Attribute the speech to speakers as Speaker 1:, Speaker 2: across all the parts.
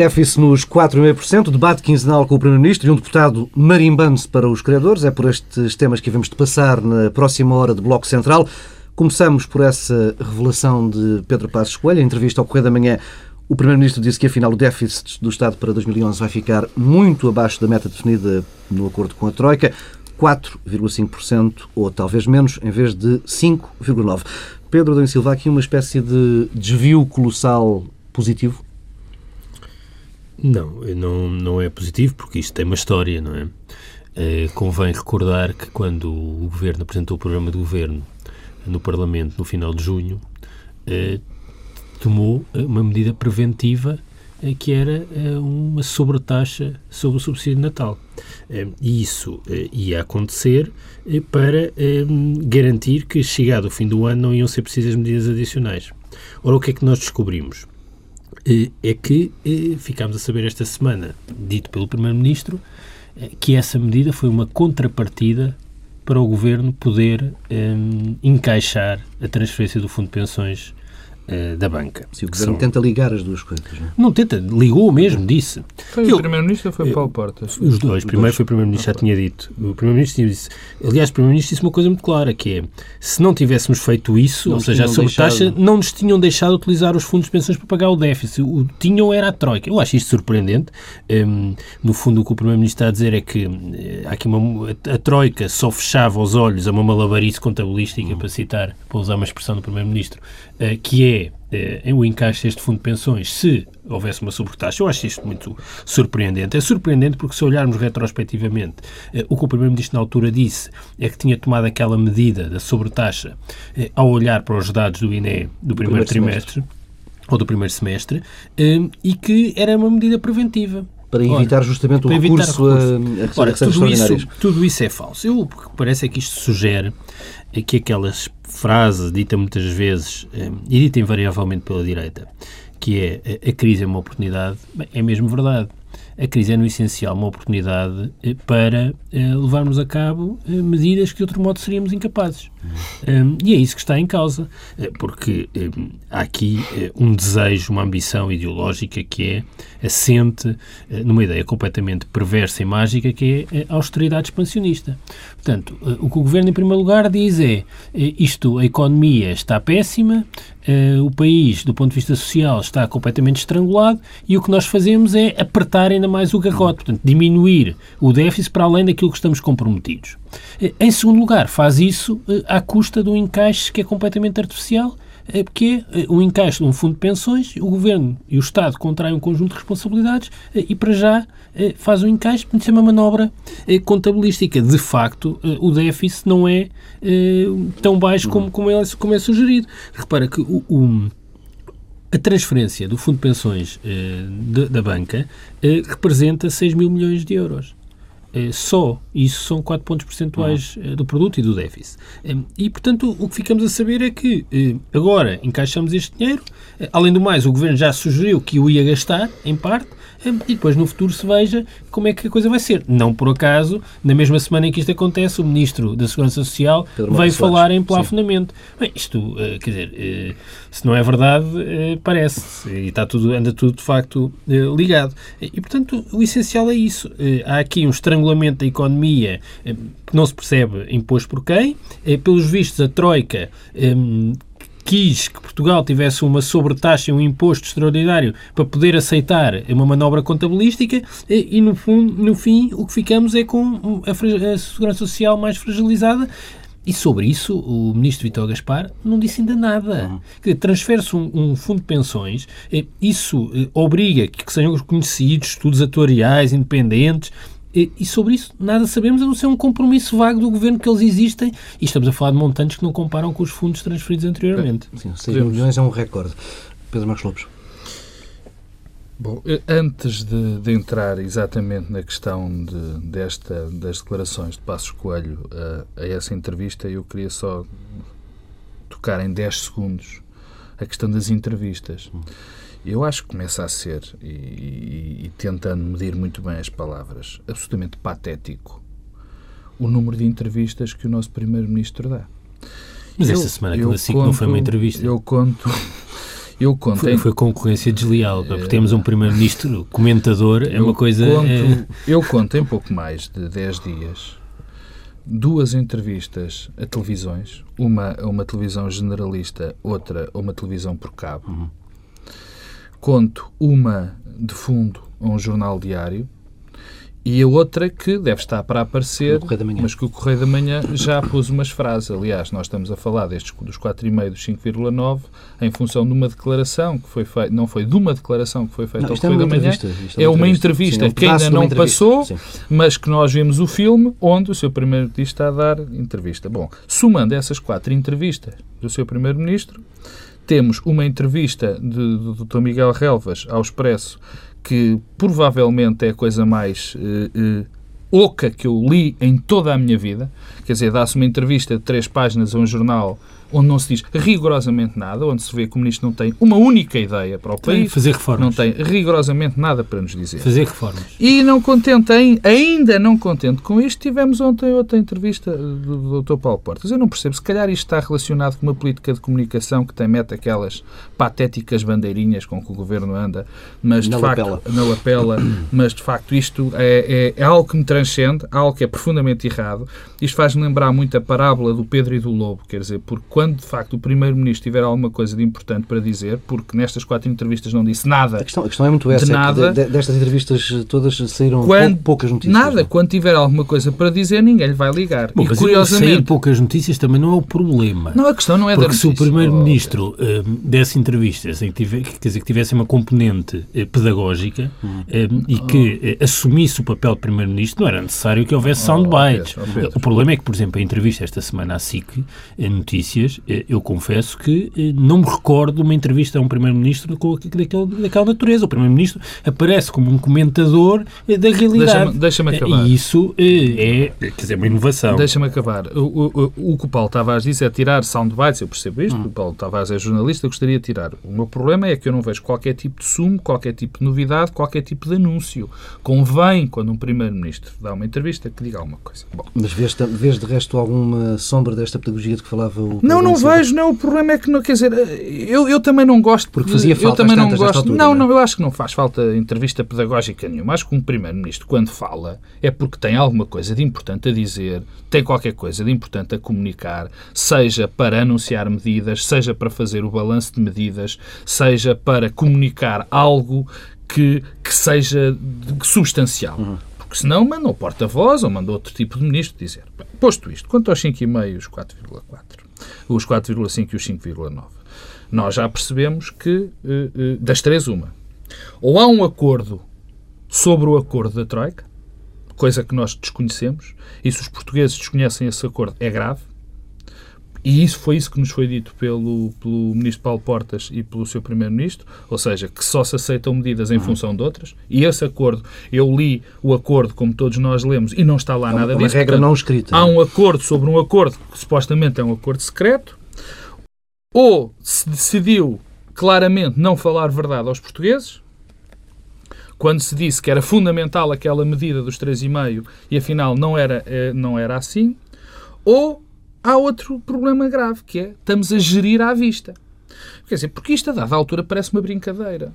Speaker 1: Déficit nos 4,5%, debate quinzenal com o Primeiro-Ministro e um deputado marimbando-se para os criadores. É por estes temas que havemos de passar na próxima hora de Bloco Central. Começamos por essa revelação de Pedro Passos Coelho. Em entrevista ao Correio da Manhã, o Primeiro-Ministro disse que, afinal, o déficit do Estado para 2011 vai ficar muito abaixo da meta definida no acordo com a Troika, 4,5% ou talvez menos, em vez de 5,9%. Pedro Adão Silva, aqui uma espécie de desvio colossal positivo?
Speaker 2: Não, não, não é positivo porque isto tem uma história, não é? é? Convém recordar que quando o Governo apresentou o programa de Governo no Parlamento no final de junho, é, tomou uma medida preventiva que era uma sobretaxa sobre o subsídio de Natal. E isso ia acontecer para garantir que, chegado o fim do ano, não iam ser precisas medidas adicionais. Ora, o que é que nós descobrimos? É que ficámos a saber esta semana, dito pelo Primeiro-Ministro, eh, que essa medida foi uma contrapartida para o Governo poder um, encaixar a transferência do Fundo de Pensões uh, da banca.
Speaker 1: Se o Governo são... tenta ligar as duas coisas. Não, é?
Speaker 2: não tenta, ligou mesmo, disse.
Speaker 3: Foi Eu, o Primeiro-Ministro ou foi Paulo Portas?
Speaker 2: Os dois. Primeiro foi o Primeiro-Ministro, já tinha dito. O Primeiro-Ministro disse. Aliás, o Primeiro-Ministro disse uma coisa muito clara, que é, se não tivéssemos feito isso, não ou seja, a sobretaxa, deixado... não nos tinham deixado utilizar os fundos de pensões para pagar o déficit. O tinham era a Troika. Eu acho isto surpreendente. Um, no fundo, o que o Primeiro-Ministro está a dizer é que eh, há aqui uma, a, a Troika só fechava os olhos a uma malabarice contabilística, hum. para citar, para usar uma expressão do Primeiro-Ministro, que é eh, o encaixe deste fundo de pensões se houvesse uma sobretaxa. Eu acho isto muito surpreendente. É surpreendente porque, se olharmos retrospectivamente, eh, o que o Primeiro-Ministro na altura disse é que tinha tomado aquela medida da sobretaxa eh, ao olhar para os dados do INE do primeiro, primeiro trimestre semestre. ou do primeiro semestre eh, e que era uma medida preventiva
Speaker 1: para evitar Ora, justamente o recurso, a, a
Speaker 2: Ora, tudo isso, tudo isso é falso. Eu, o que parece é que isto sugere que aquelas frases ditas muitas vezes eh, e dita invariavelmente pela direita, que é a crise é uma oportunidade, é mesmo verdade a crise é, no essencial, uma oportunidade eh, para eh, levarmos a cabo medidas que, de outro modo, seríamos incapazes. Um, e é isso que está em causa, porque um, há aqui um desejo, uma ambição ideológica que é assente numa ideia completamente perversa e mágica que é a austeridade expansionista. Portanto, o que o Governo, em primeiro lugar, diz é isto, a economia está péssima, o país, do ponto de vista social, está completamente estrangulado e o que nós fazemos é apertar ainda mais o garrote, portanto, diminuir o déficit para além daquilo que estamos comprometidos. Em segundo lugar, faz isso à custa de um encaixe que é completamente artificial, eh, porque é um encaixe de um fundo de pensões, o Governo e o Estado contraem um conjunto de responsabilidades e, para já, faz um encaixe, isso é uma manobra contabilística. De facto, o déficit não é tão baixo como, como, é, como é sugerido. Repara que o, o a transferência do Fundo de Pensões eh, da banca eh, representa 6 mil milhões de euros. Eh, só isso são 4 pontos percentuais uhum. do produto e do déficit. Eh, e, portanto, o que ficamos a saber é que eh, agora encaixamos este dinheiro. Eh, além do mais, o Governo já sugeriu que o ia gastar, em parte, e depois no futuro se veja como é que a coisa vai ser. Não por acaso, na mesma semana em que isto acontece, o Ministro da Segurança Social Pedro veio falar em plafonamento. Bem, isto, eh, quer dizer, eh, se não é verdade, eh, parece. E está tudo, anda tudo de facto ligado. E, portanto, o essencial é isso. Há aqui um estrangulamento da economia que não se percebe imposto por quem. Pelos vistos, a Troika quis que Portugal tivesse uma sobretaxa, um imposto extraordinário para poder aceitar uma manobra contabilística e, no, fundo, no fim, o que ficamos é com a, a segurança social mais fragilizada e sobre isso, o ministro Vitor Gaspar não disse ainda nada. Uhum. Transfere-se um, um, fundo de pensões, isso eh, obriga que sejam reconhecidos estudos atuariais independentes, e, e, sobre isso nada sabemos, a não ser um compromisso vago do governo que eles existem. E estamos a falar de montantes que não comparam com os fundos transferidos anteriormente.
Speaker 1: Sim, 6 milhões é um recorde. Pedro Marcos Lopes.
Speaker 3: Bom, eh, antes de, de, entrar exatamente na questão de, desta, das declarações de Passos Coelho a, a, essa entrevista, eu queria só tocar em 10 segundos a questão das entrevistas. Eu acho que começa a ser, e, e, e tentando medir muito bem as palavras, absolutamente patético o número de entrevistas que o nosso Primeiro-Ministro dá.
Speaker 2: Mas eu, esta semana aquilo assim não foi uma entrevista.
Speaker 3: Eu conto, Eu contei.
Speaker 2: Foi, foi concorrência desleal, porque temos um primeiro-ministro comentador, é uma coisa.
Speaker 3: Conto,
Speaker 2: é...
Speaker 3: Eu conto em pouco mais de 10 dias duas entrevistas a televisões, uma a uma televisão generalista, outra a uma televisão por cabo. Uhum. Conto uma de fundo a um jornal diário e a outra que deve estar para aparecer, mas que o Correio da Manhã já pôs umas frases. Aliás, nós estamos a falar destes dos 4,5 dos 5,9 em função de uma declaração que foi feita, não foi de uma declaração que foi feita não, ao é Correio é da Manhã, é, é uma entrevista, Sim, é um que ainda não passou, Sim. mas que nós vemos o filme onde o seu primeiro-ministro está a dar entrevista. Bom, somando essas quatro entrevistas do seu primeiro-ministro, temos uma entrevista de, do Dr. Miguel Relvas ao Expresso que provavelmente é a coisa mais uh, uh, oca que eu li em toda a minha vida. Quer dizer, dá-se uma entrevista de três páginas a um jornal onde não se diz rigorosamente nada, onde se vê que o Ministro não tem uma única ideia para o país.
Speaker 2: Fazer reformas.
Speaker 3: Não tem rigorosamente nada para nos dizer.
Speaker 2: Fazer reformas.
Speaker 3: E não contente, ainda não contente com isto, tivemos ontem outra entrevista do Dr. Paulo Portas. Eu não percebo, se calhar isto está relacionado com uma política de comunicação que tem mete aquelas patéticas bandeirinhas com que o Governo anda, mas de
Speaker 1: não
Speaker 3: facto
Speaker 1: apela.
Speaker 3: não apela, mas de facto isto é, é, é algo que me transcende, algo que é profundamente errado. Isto faz-me lembrar muito a parábola do Pedro e do Lobo, quer dizer, porque quando de facto o Primeiro-Ministro tiver alguma coisa de importante para dizer, porque nestas quatro entrevistas não disse nada.
Speaker 1: A questão, a questão é muito essa,
Speaker 3: de nada,
Speaker 1: de, destas entrevistas todas saíram quando, poucas notícias.
Speaker 3: Nada, não? quando tiver alguma coisa para dizer, ninguém lhe vai ligar.
Speaker 2: Bom, e, curiosamente, sair poucas notícias também não é o problema.
Speaker 3: Não, a questão não é
Speaker 2: porque
Speaker 3: da
Speaker 2: se o Primeiro-Ministro oh, um, desse entrevistas em que, tive, quer dizer, que tivesse uma componente eh, pedagógica hum. um, e que eh, assumisse o papel de Primeiro-Ministro, não era necessário que houvesse oh, soundbites. Oh, Pedro, o problema é que, por exemplo, a entrevista esta semana à SIC, em Notícias, eh, eu confesso que eh, não me recordo de uma entrevista a um Primeiro-Ministro daquela, daquela natureza. O Primeiro-Ministro aparece como um comentador eh, da realidade.
Speaker 3: Deixa-me deixa acabar.
Speaker 2: E isso é, quer dizer, uma inovação.
Speaker 3: Deixa-me acabar. O, o, o, que o Paulo Tavares disse é tirar soundbites, eu percebo isto, hum. o Paulo Tavares é jornalista, eu gostaria de tirar. O meu problema é que eu não vejo qualquer tipo de sumo, qualquer tipo de novidade, qualquer tipo de anúncio. Convém, quando um Primeiro-Ministro dá uma entrevista, que diga alguma coisa.
Speaker 1: Bom. Mas vês, vês de resto alguma sombra desta pedagogia de que falava o
Speaker 3: Não, não vejo, não. O problema é que, não, quer dizer, eu, eu também não gosto.
Speaker 1: Porque fazia falta
Speaker 3: eu também não gosto.
Speaker 1: Altura,
Speaker 3: não, não, não, eu acho que não faz falta entrevista pedagógica nenhuma. Acho que um Primeiro-Ministro, quando fala, é porque tem alguma coisa de importante a dizer, tem qualquer coisa de importante a comunicar, seja para anunciar medidas, seja para fazer o balanço de medidas, seja para comunicar algo que, que seja substancial. Uhum. Porque senão manda o porta-voz ou manda outro tipo de ministro dizer. Bem, posto isto, quanto aos 5,5 os 4,4 os 4,5 e os 5,9. Nós já percebemos que, eh, eh, das três, uma. Ou há um acordo sobre o acordo da Troika, coisa que nós desconhecemos, e se os portugueses desconhecem esse acordo, é grave. E isso foi isso que nos foi dito pelo, pelo Ministro Paulo Portas e pelo seu Primeiro-Ministro, ou seja, que só se aceitam medidas em uhum. função de outras. E esse acordo, eu li o acordo, como todos nós lemos, e não está lá é nada
Speaker 1: uma
Speaker 3: disso.
Speaker 1: Uma regra Portanto, não escrita.
Speaker 3: Há um acordo sobre um acordo que supostamente é um acordo secreto, ou se decidiu claramente não falar verdade aos portugueses, quando se disse que era fundamental aquela medida dos 3,5 e afinal não era, eh, não era assim, ou há outro problema grave, que é estamos a gerir à vista. Quer dizer, porque isto a dada altura parece uma brincadeira.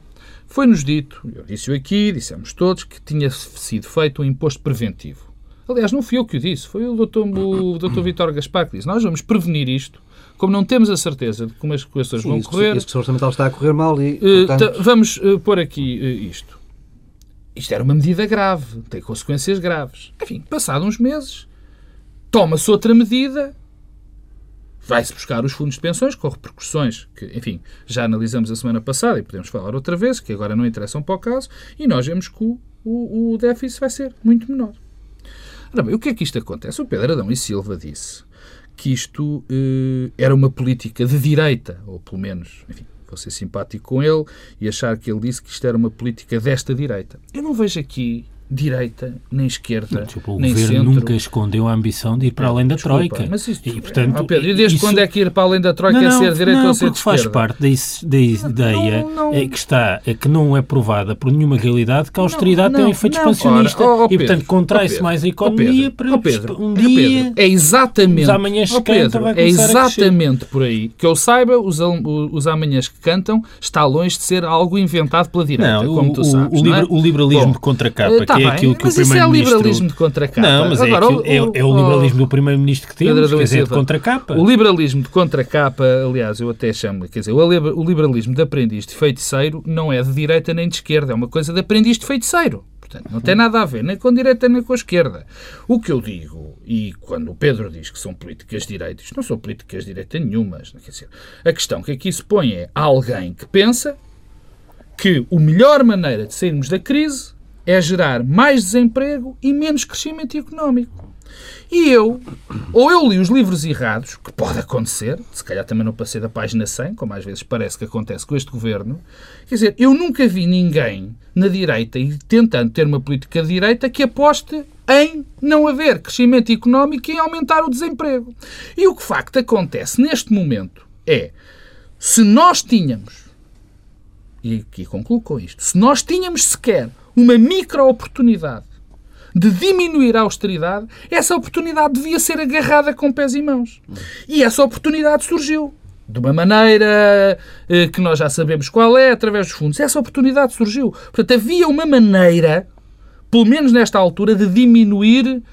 Speaker 3: Foi-nos dito, eu disse aqui, dissemos todos, que tinha sido feito um imposto preventivo. Aliás, não fui eu que o disse, foi o Dr. O Dr. Vitor Gaspar que disse. Nós vamos prevenir isto, como não temos a certeza de como as coisas vão
Speaker 1: isso,
Speaker 3: correr.
Speaker 1: Isso orçamental está a correr mal e.
Speaker 3: Eh, portanto... Vamos uh, pôr aqui uh, isto. Isto era uma medida grave, tem consequências graves. Enfim, passados uns meses, toma-se outra medida vai-se buscar os fundos de pensões com repercussões que, enfim, já analisamos a semana passada e podemos falar outra vez, que agora não interessam para o caso, e nós vemos que o, o, o déficit vai ser muito menor. Ora bem, o que é que isto acontece? O Pedro Adão e Silva disse que isto eh, era uma política de direita, ou pelo menos, enfim, vou ser simpático com ele e achar que ele disse que isto era uma política desta direita. Eu não vejo aqui direita, nem esquerda,
Speaker 2: não, tipo, o
Speaker 3: nem
Speaker 2: governo
Speaker 3: centro.
Speaker 2: nunca escondeu a ambição de ir para além da
Speaker 3: Desculpa,
Speaker 2: Troika.
Speaker 3: Mas isto,
Speaker 2: e, portanto,
Speaker 3: oh, Pedro, e desde
Speaker 2: isso...
Speaker 3: quando é que ir para além da Troika
Speaker 2: não,
Speaker 3: é ser direita ou ser de
Speaker 2: porque faz
Speaker 3: esquerda?
Speaker 2: parte da, da ideia
Speaker 3: Não,
Speaker 2: é que está, é que não é provada por nenhuma realidade que a austeridade tem um efeito expansionista
Speaker 3: Ora, oh, oh,
Speaker 2: e, portanto,
Speaker 3: Pedro,
Speaker 2: contrai-se
Speaker 3: oh, Pedro,
Speaker 2: mais a economia
Speaker 3: Pedro,
Speaker 2: para
Speaker 3: Pedro,
Speaker 2: um dia...
Speaker 3: Pedro, é exatamente,
Speaker 2: os amanhãs que
Speaker 3: Pedro,
Speaker 2: cantam
Speaker 3: é exatamente por aí que eu saiba, os, os amanhãs que cantam está longe de ser algo inventado pela direita, como
Speaker 2: o,
Speaker 3: tu
Speaker 2: o-
Speaker 3: sabes.
Speaker 2: o
Speaker 3: é?
Speaker 2: liber- o liberalismo de contracapa,
Speaker 3: eh, tá
Speaker 2: é
Speaker 3: bem,
Speaker 2: aquilo que
Speaker 3: mas
Speaker 2: o
Speaker 3: isso é liberalismo de contracapa.
Speaker 2: Não, mas é,
Speaker 3: Agora,
Speaker 2: aquilo- é, o- é o
Speaker 3: o-
Speaker 2: liberalismo do Primeiro-Ministro que temos, quer dizer, de contracapa.
Speaker 3: O liberalismo de contracapa, aliás, eu até chamo, quer dizer, o liber- o liberalismo de aprendiz de feiticeiro não é de direita nem de esquerda, é uma coisa de aprendiz de feiticeiro. Portanto, não tem nada a ver nem com a direita nem com a esquerda. O que eu digo, e quando o Pedro diz que são políticas de direita, isto não são políticas de direita nenhumas. Quer dizer, a questão que aqui se põe é alguém que pensa que a melhor maneira de sairmos da crise é gerar mais desemprego e menos crescimento económico. E eu, ou eu li os livros errados, que pode acontecer, se calhar também não passei da página 100, como às vezes parece que acontece com este governo, quer dizer, eu nunca vi ninguém na direita e tentando ter uma política de direita que aposte em não haver crescimento económico e em aumentar o desemprego. E o que de facto acontece neste momento é, se nós tínhamos e aqui concluo com isto, se nós tínhamos sequer uma micro-oportunidade de diminuir a austeridade, essa oportunidade devia ser agarrada com pés e mãos. E essa oportunidade surgiu. De uma maneira eh, que nós já sabemos qual é, através dos fundos. Essa oportunidade surgiu. Portanto, havia uma maneira, pelo menos nesta altura, de diminuir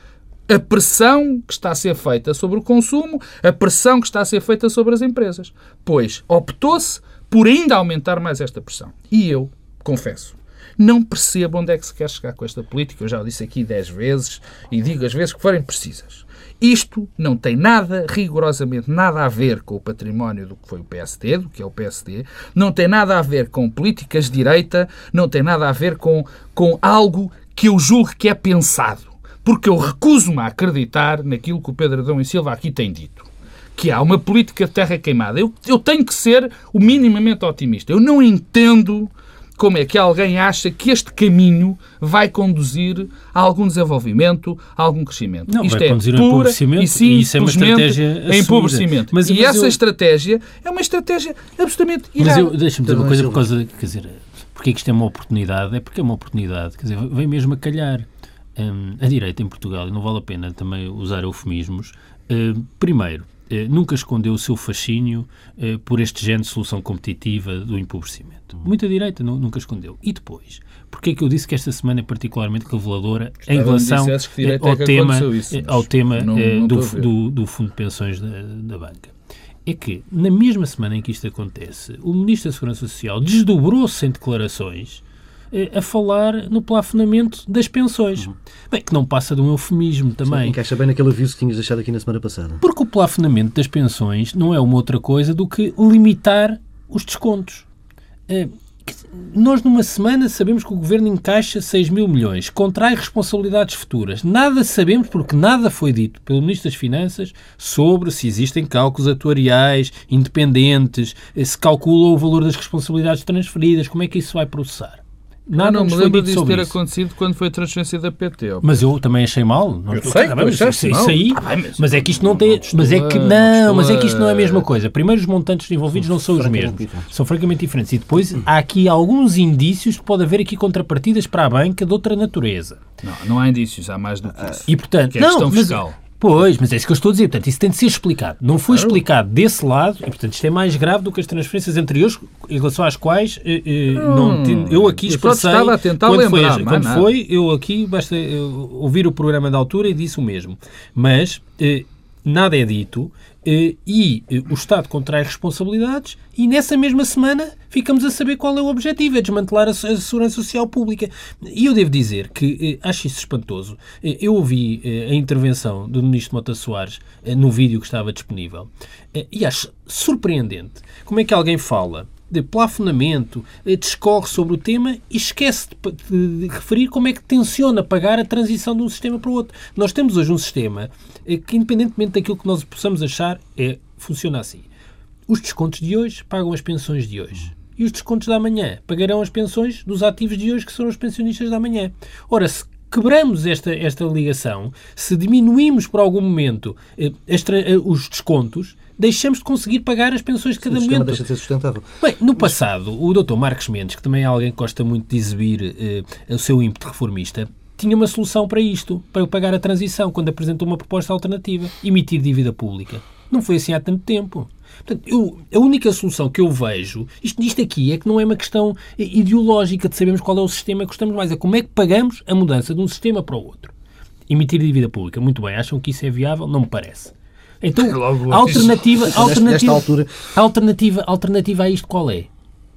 Speaker 3: a pressão que está a ser feita sobre o consumo, a pressão que está a ser feita sobre as empresas. Pois optou-se por ainda aumentar mais esta pressão. E eu, confesso, não percebo onde é que se quer chegar com esta política. Eu já o disse aqui dez vezes e digo as vezes que forem precisas. Isto não tem nada, rigorosamente nada a ver com o património do que foi o PSD, do que é o PSD, não tem nada a ver com políticas de direita, não tem nada a ver com, com algo que eu julgo que é pensado. Porque eu recuso-me a acreditar naquilo que o Pedro Adão e Silva aqui tem dito. Que há uma política de terra queimada. Eu, eu tenho que ser o minimamente otimista. Eu não entendo como é que alguém acha que este caminho vai conduzir a algum desenvolvimento, a algum crescimento.
Speaker 2: Não,
Speaker 3: Isto
Speaker 2: vai
Speaker 3: é
Speaker 2: conduzir
Speaker 3: pura
Speaker 2: empobrecimento,
Speaker 3: e
Speaker 2: e isso é uma estratégia assumida.
Speaker 3: empobrecimento.
Speaker 2: Mas-
Speaker 3: e
Speaker 2: mas
Speaker 3: essa
Speaker 2: eu-
Speaker 3: estratégia é uma estratégia absolutamente
Speaker 2: Mas
Speaker 3: errada.
Speaker 2: eu, deixa-me dizer uma coisa por causa, quer dizer, porque é que isto é uma oportunidade? É porque é uma oportunidade, quer dizer, vem mesmo a calhar. Hum, a direita em Portugal, e não vale a pena também usar eufemismos, hum, primeiro, nunca escondeu o seu fascínio eh, por este género de solução competitiva do empobrecimento. Muita direita nu- nunca escondeu. E depois, porque é que eu disse que esta semana é particularmente reveladora em
Speaker 3: Gostava-me
Speaker 2: relação eh,
Speaker 3: é
Speaker 2: ao
Speaker 3: que
Speaker 2: tema,
Speaker 3: isso,
Speaker 2: eh, ao tema
Speaker 3: não-
Speaker 2: eh,
Speaker 3: não
Speaker 2: do, do, do Fundo de Pensões da, da Banca? É que, na mesma semana em que isto acontece, o Ministro da Segurança Social desdobrou-se em declarações eh, a falar no plafonamento das pensões. Bem, que não passa de um eufemismo também.
Speaker 1: Encaixa bem naquele aviso que tinhas deixado aqui na semana passada.
Speaker 2: Porque o plafonamento das pensões não é uma outra coisa do que limitar os descontos. Eh, Nós, numa semana, sabemos que o Governo encaixa 6 mil milhões, contrai responsabilidades futuras. Nada sabemos, porque nada foi dito pelo Ministro das Finanças sobre se existem cálculos atuariais independentes, eh, se calcula o valor das responsabilidades transferidas, como é que isso vai processar. Nada
Speaker 3: não
Speaker 2: nos
Speaker 3: me lembro disso ter
Speaker 2: isso.
Speaker 3: acontecido quando foi a transferência da PT. ó.
Speaker 2: Mas eu também achei mal. Não,
Speaker 3: Eu sei,
Speaker 2: Tá bem, mas isso, aí,
Speaker 3: Tá bem, mas-
Speaker 2: mas é que isto não tem, mas é
Speaker 3: a-
Speaker 2: que
Speaker 3: não
Speaker 2: não, mas é que isto não é a mesma coisa. Primeiro os montantes envolvidos não são os mesmos,
Speaker 1: diferentes.
Speaker 2: são francamente diferentes. E depois há aqui alguns indícios que pode haver aqui contrapartidas para a banca de outra natureza.
Speaker 3: Não, não há indícios, há mais do que isso.
Speaker 2: E portanto,
Speaker 3: Que é
Speaker 2: não,
Speaker 3: questão
Speaker 2: mas,
Speaker 3: fiscal.
Speaker 2: Pois, mas é isso que eu estou a dizer. Portanto, isso tem de ser explicado. Não foi
Speaker 3: Claro.
Speaker 2: explicado desse lado, e portanto isto é mais grave do que as transferências anteriores, em relação às quais eh, eh, não,
Speaker 3: Hum,
Speaker 2: tin- eu aqui
Speaker 3: eu
Speaker 2: expressei.
Speaker 3: estava a tentar
Speaker 2: quando foi,
Speaker 3: lembrar, mais
Speaker 2: quando
Speaker 3: nada.
Speaker 2: foi, eu aqui basta eh, ouvir o programa da altura e disse o mesmo. Mas eh, nada é dito e eh, o Estado contrai responsabilidades e nessa mesma semana ficamos a saber qual é o objetivo, é desmantelar a, se- a segurança social pública. E eu devo dizer que eh, acho isso espantoso. Eh, eu ouvi eh, a intervenção do Ministro Mota Soares eh, no vídeo que estava disponível eh, e acho surpreendente como é que alguém fala de plafonamento, eh, discorre sobre o tema e esquece de, de- referir como é que tenciona pagar a transição de um sistema para o outro. Nós temos hoje um sistema eh, que, independentemente daquilo que nós possamos achar, é, funciona assim. Os descontos de hoje pagam as pensões de hoje. E os descontos da manhã pagarão as pensões dos ativos de hoje, que são os pensionistas da manhã. Ora, se quebramos esta, esta ligação, se diminuímos por algum momento eh, eh, os descontos, deixamos de conseguir pagar as pensões de cada
Speaker 1: Sim,
Speaker 2: momento.
Speaker 1: deixa de ser sustentável.
Speaker 2: Bem, no passado, o Dr. Marcos Mendes, que também é alguém que gosta muito de exibir eh, o seu ímpeto reformista, tinha uma solução para isto, para pagar a transição, quando apresentou uma proposta alternativa, emitir dívida pública. Não foi assim há tanto tempo. Portanto, eu, a única solução que eu vejo, isto, isto aqui é que não é uma questão ideológica de sabermos qual é o sistema que gostamos mais, é como é que pagamos a mudança de um sistema para o outro. Emitir dívida pública, muito bem, acham que isso é viável? Não me parece. Então, a alternativa, a alternativa,
Speaker 1: altura...
Speaker 2: alternativa, alternativa a isto qual é?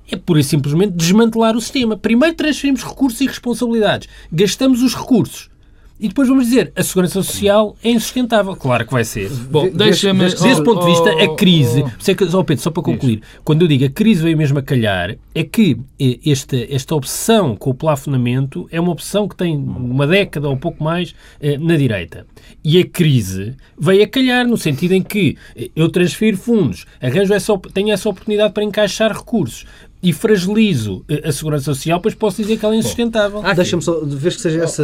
Speaker 2: É pura e simplesmente desmantelar o sistema. Primeiro transferimos recursos e responsabilidades. Gastamos os recursos. E depois vamos dizer, a segurança social é insustentável. Claro que vai ser. Bom, deixa-me... Desse ponto de vista, a crise... Oh, oh, Pedro, só para concluir. Quando eu digo a crise veio mesmo a calhar, é que eh, esta, esta obsessão com o plafonamento é uma obsessão que tem uma década ou um pouco mais eh, na direita. E a crise veio a calhar no sentido em que eh, eu transfiro fundos, arranjo essa, tenho essa oportunidade para encaixar recursos, e fragilizo a segurança social, pois posso dizer que ela é insustentável.
Speaker 1: Deixa-me só, vês que seja essa,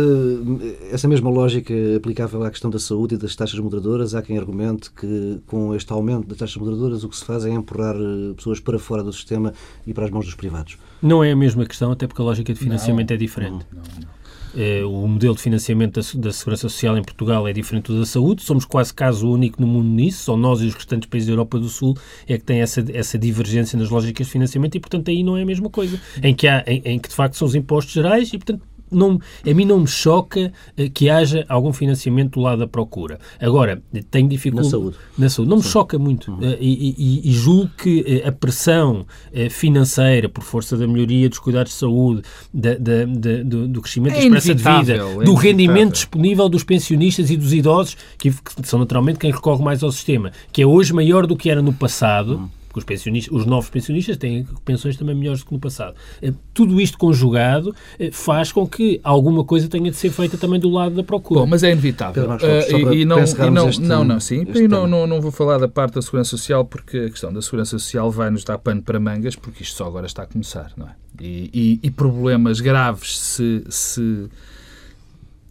Speaker 1: essa mesma lógica aplicável à questão da saúde e das taxas moderadoras, há quem argumente que com este aumento das taxas moderadoras o que se faz é empurrar eh, pessoas para fora do sistema e para as mãos dos privados.
Speaker 2: Não é a mesma questão, até porque a lógica de financiamento
Speaker 3: não,
Speaker 2: é diferente.
Speaker 3: Não, não,
Speaker 2: eh, o modelo de financiamento da, da, Segurança Social em Portugal é diferente do da saúde. Somos quase caso único no mundo nisso. Só nós e os restantes países da Europa do Sul é que têm essa, essa divergência nas lógicas de financiamento e, portanto, aí não é a mesma coisa. Em que, há, em, em que de facto, são os impostos gerais e, portanto, não, a mim não me choca eh, que haja algum financiamento do lado da procura. Agora, tenho dificuldade...
Speaker 1: Na saúde.
Speaker 2: Na saúde. Não me Sim. choca muito. Uhum. Eh, e, e, e, julgo que eh, a pressão financeira, por força da melhoria dos cuidados de saúde, da, da, da, do, do, crescimento é da esperança de vida, é do rendimento disponível dos pensionistas e dos idosos, que, que, são naturalmente quem recorre mais ao sistema, que é hoje maior do que era no passado, uhum porque os, pensionistas, os novos pensionistas têm pensões também melhores do que no passado. Eh, tudo isto conjugado eh, faz com que alguma coisa tenha de ser feita também do lado da procura.
Speaker 3: Bom, mas é inevitável. Uh, e, e, não, e não, este, não, não, sim. E não, não, não vou falar da parte da segurança social porque a questão da segurança social vai nos dar pano para mangas porque isto só agora está a começar, não é? E, e, e problemas graves se, se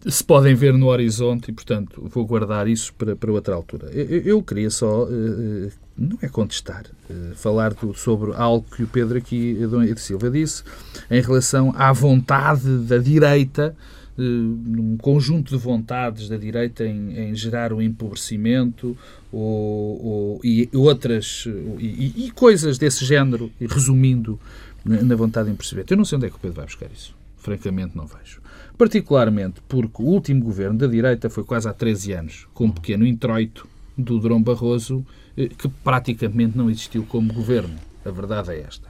Speaker 3: se podem ver no horizonte e, portanto, vou guardar isso para, para outra altura. Eu, eu queria só, uh, não é contestar, uh, falar do, sobre algo que o Pedro aqui, a Dona Edith Silva, disse em relação à vontade da direita, num conjunto de vontades da direita em, em gerar o um empobrecimento ou, ou, e outras, e, e, coisas desse género, resumindo na, na vontade de empobrecimento. Eu não sei onde é que o Pedro vai buscar isso. Francamente, não vejo particularmente porque o último governo da direita foi quase há 13 anos, com um pequeno introito do Durão Barroso, eh, que praticamente não existiu como governo. A verdade é esta.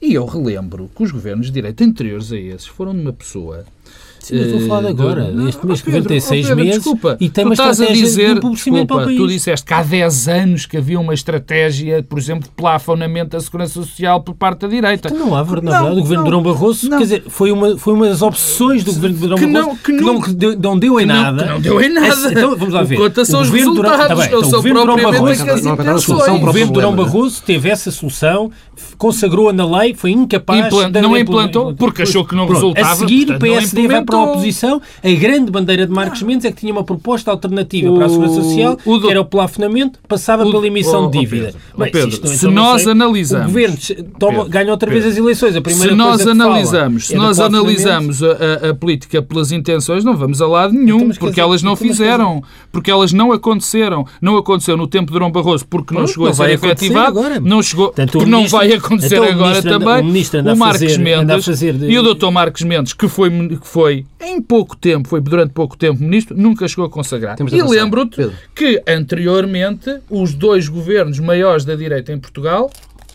Speaker 3: E eu relembro que os governos de direita anteriores a esses foram de uma pessoa
Speaker 2: Sim, eu estou a falar agora.
Speaker 3: Não,
Speaker 2: este mês que vem tem seis meses
Speaker 3: desculpa,
Speaker 2: e tem uma
Speaker 3: estratégia
Speaker 2: a
Speaker 3: dizer, de desculpa, para o país. Tu disseste que há 10 anos que havia uma estratégia, por exemplo, de plafonamento da segurança social por parte da direita.
Speaker 2: Então não há, verdade. Não, o governo de Durão Barroso, não. quer dizer, foi uma, foi uma das opções do governo de Durão Barroso que não, que não, não deu em nada.
Speaker 3: Que não deu em nada.
Speaker 2: Então, vamos lá ver.
Speaker 3: Conta são os resultados, tá bem, então,
Speaker 2: o governo Durão Barroso, o governo Durão Barroso teve essa solução, consagrou-a na lei, foi incapaz
Speaker 3: de... Não implantou, porque achou que não resultava.
Speaker 2: A seguir, o PSD vai para a oposição a grande bandeira de Marcos Mendes é que tinha uma proposta alternativa o, para a Segurança Social, o, que era o plafonamento, passava o, pela emissão de dívida.
Speaker 3: Bem, Pedro, se, se nós sei, analisamos...
Speaker 2: O governo toma, ganha outra vez Pedro, as eleições. A primeira
Speaker 3: se nós analisamos, se é nós analisamos a, a, política pelas intenções, não vamos a lado nenhum, então, porque elas não fizeram, porque elas não aconteceram. Não aconteceu no tempo de Durão Barroso, porque não chegou a ser efetivado. Não chegou, porque não vai acontecer então agora também. O Marcos Mendes e o doutor Marcos Mendes, que foi em pouco tempo, foi durante pouco tempo ministro, nunca chegou a consagrar. E lembro-te que, anteriormente, os dois governos maiores da direita em Portugal,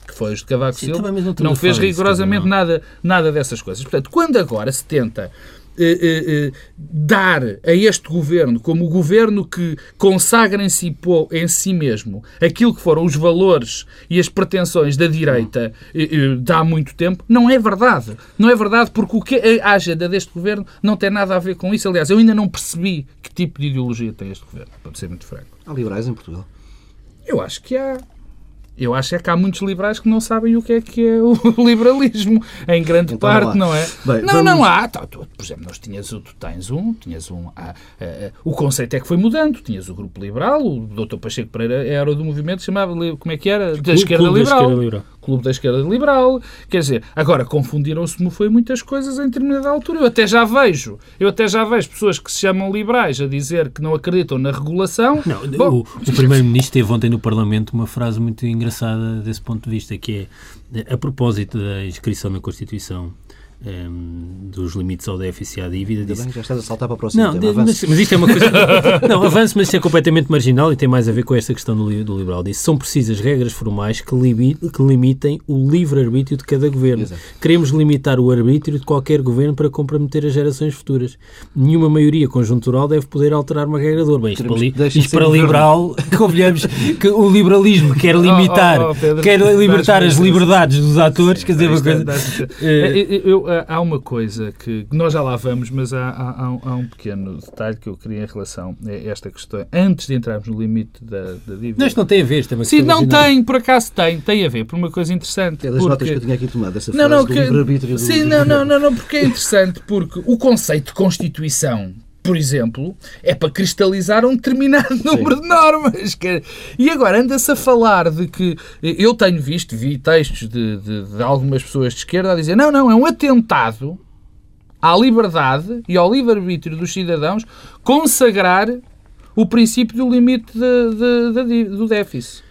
Speaker 3: que foi os de Cavaco Silva, não, não fez rigorosamente nada, nada dessas coisas. Portanto, quando agora se tenta eh, eh, eh, dar a este governo como o governo que consagra em si, em si mesmo aquilo que foram os valores e as pretensões da direita de há muito tempo, não é verdade. Não é verdade porque o que a agenda deste governo não tem nada a ver com isso. Aliás, eu ainda não percebi que tipo de ideologia tem este governo, para ser muito franco.
Speaker 1: Há liberais em Portugal?
Speaker 3: Eu acho que há. Eu acho é que há muitos liberais que não sabem o que é que é o liberalismo, em grande
Speaker 1: Então
Speaker 3: parte, não é?
Speaker 1: Bem,
Speaker 3: não,
Speaker 1: vamos-
Speaker 3: não há. Tá, tu, por exemplo, nós tinhas, o- tu tens um, tinhas um. eh, eh, o conceito é que foi mudando. Tinhas o grupo liberal, o Dr. Pacheco Pereira era do movimento chamava, como é que era? Da esquerda
Speaker 2: Clube da
Speaker 3: liberal.
Speaker 2: Esquerda Liberal.
Speaker 3: Clube da Esquerda Liberal. Quer dizer, agora confundiram-se como foi muitas coisas em determinada altura. Eu até já vejo, eu até já vejo pessoas que se chamam liberais a dizer que não acreditam na regulação.
Speaker 2: Não,
Speaker 3: Bom,
Speaker 2: o, o Primeiro-Ministro teve ontem no Parlamento uma frase muito engraçada desse ponto de vista, que é, a propósito da inscrição na Constituição em, dos limites ao déficit e à dívida,
Speaker 1: Ainda
Speaker 2: disse
Speaker 1: bem, já estás a saltar para o próximo
Speaker 2: Não,
Speaker 1: tema.
Speaker 2: mas, mas isto é uma coisa. não, avanço, mas isto é completamente marginal e tem mais a ver com esta questão do, li- do liberal. Disse: são precisas regras formais que, limi- que limitem o livre-arbítrio de cada governo.
Speaker 1: Exato.
Speaker 2: Queremos limitar o arbítrio de qualquer governo para comprometer as gerações futuras. Nenhuma maioria conjuntural deve poder alterar uma regra de ouro. Bem, isto
Speaker 1: Queremos
Speaker 2: para, li- isto para liberal, convenhamos que o liberalismo quer limitar,
Speaker 3: oh, Pedro,
Speaker 2: quer libertar as liberdades dos atores, quer dizer, uma
Speaker 3: é-
Speaker 2: coisa. Eh,
Speaker 3: eu- eu- há uma coisa que nós já lá vamos, mas há, há- há um- pequeno detalhe que eu queria em relação a esta questão. Antes de entrarmos no limite da, da dívida.
Speaker 2: Não, isto não tem a ver, isto é uma
Speaker 3: Sim, não tem, por acaso tem, tem a ver, por uma coisa interessante.
Speaker 1: É das notas que
Speaker 3: porque-
Speaker 1: eu tinha aqui tomado, essa
Speaker 3: Não,
Speaker 1: frase
Speaker 3: não,
Speaker 1: do
Speaker 3: que-
Speaker 1: livre-arbítrio do
Speaker 3: Sim,
Speaker 1: do
Speaker 3: não, não, não, não, porque é interessante, porque o conceito de Constituição, por exemplo, é para cristalizar um determinado número de normas. que- E agora anda-se a falar de que. Eu tenho visto, vi textos de, de- de algumas pessoas de esquerda a dizer: não, não, é um atentado à liberdade e ao livre-arbítrio dos cidadãos consagrar o princípio do limite de- de- di- do déficit.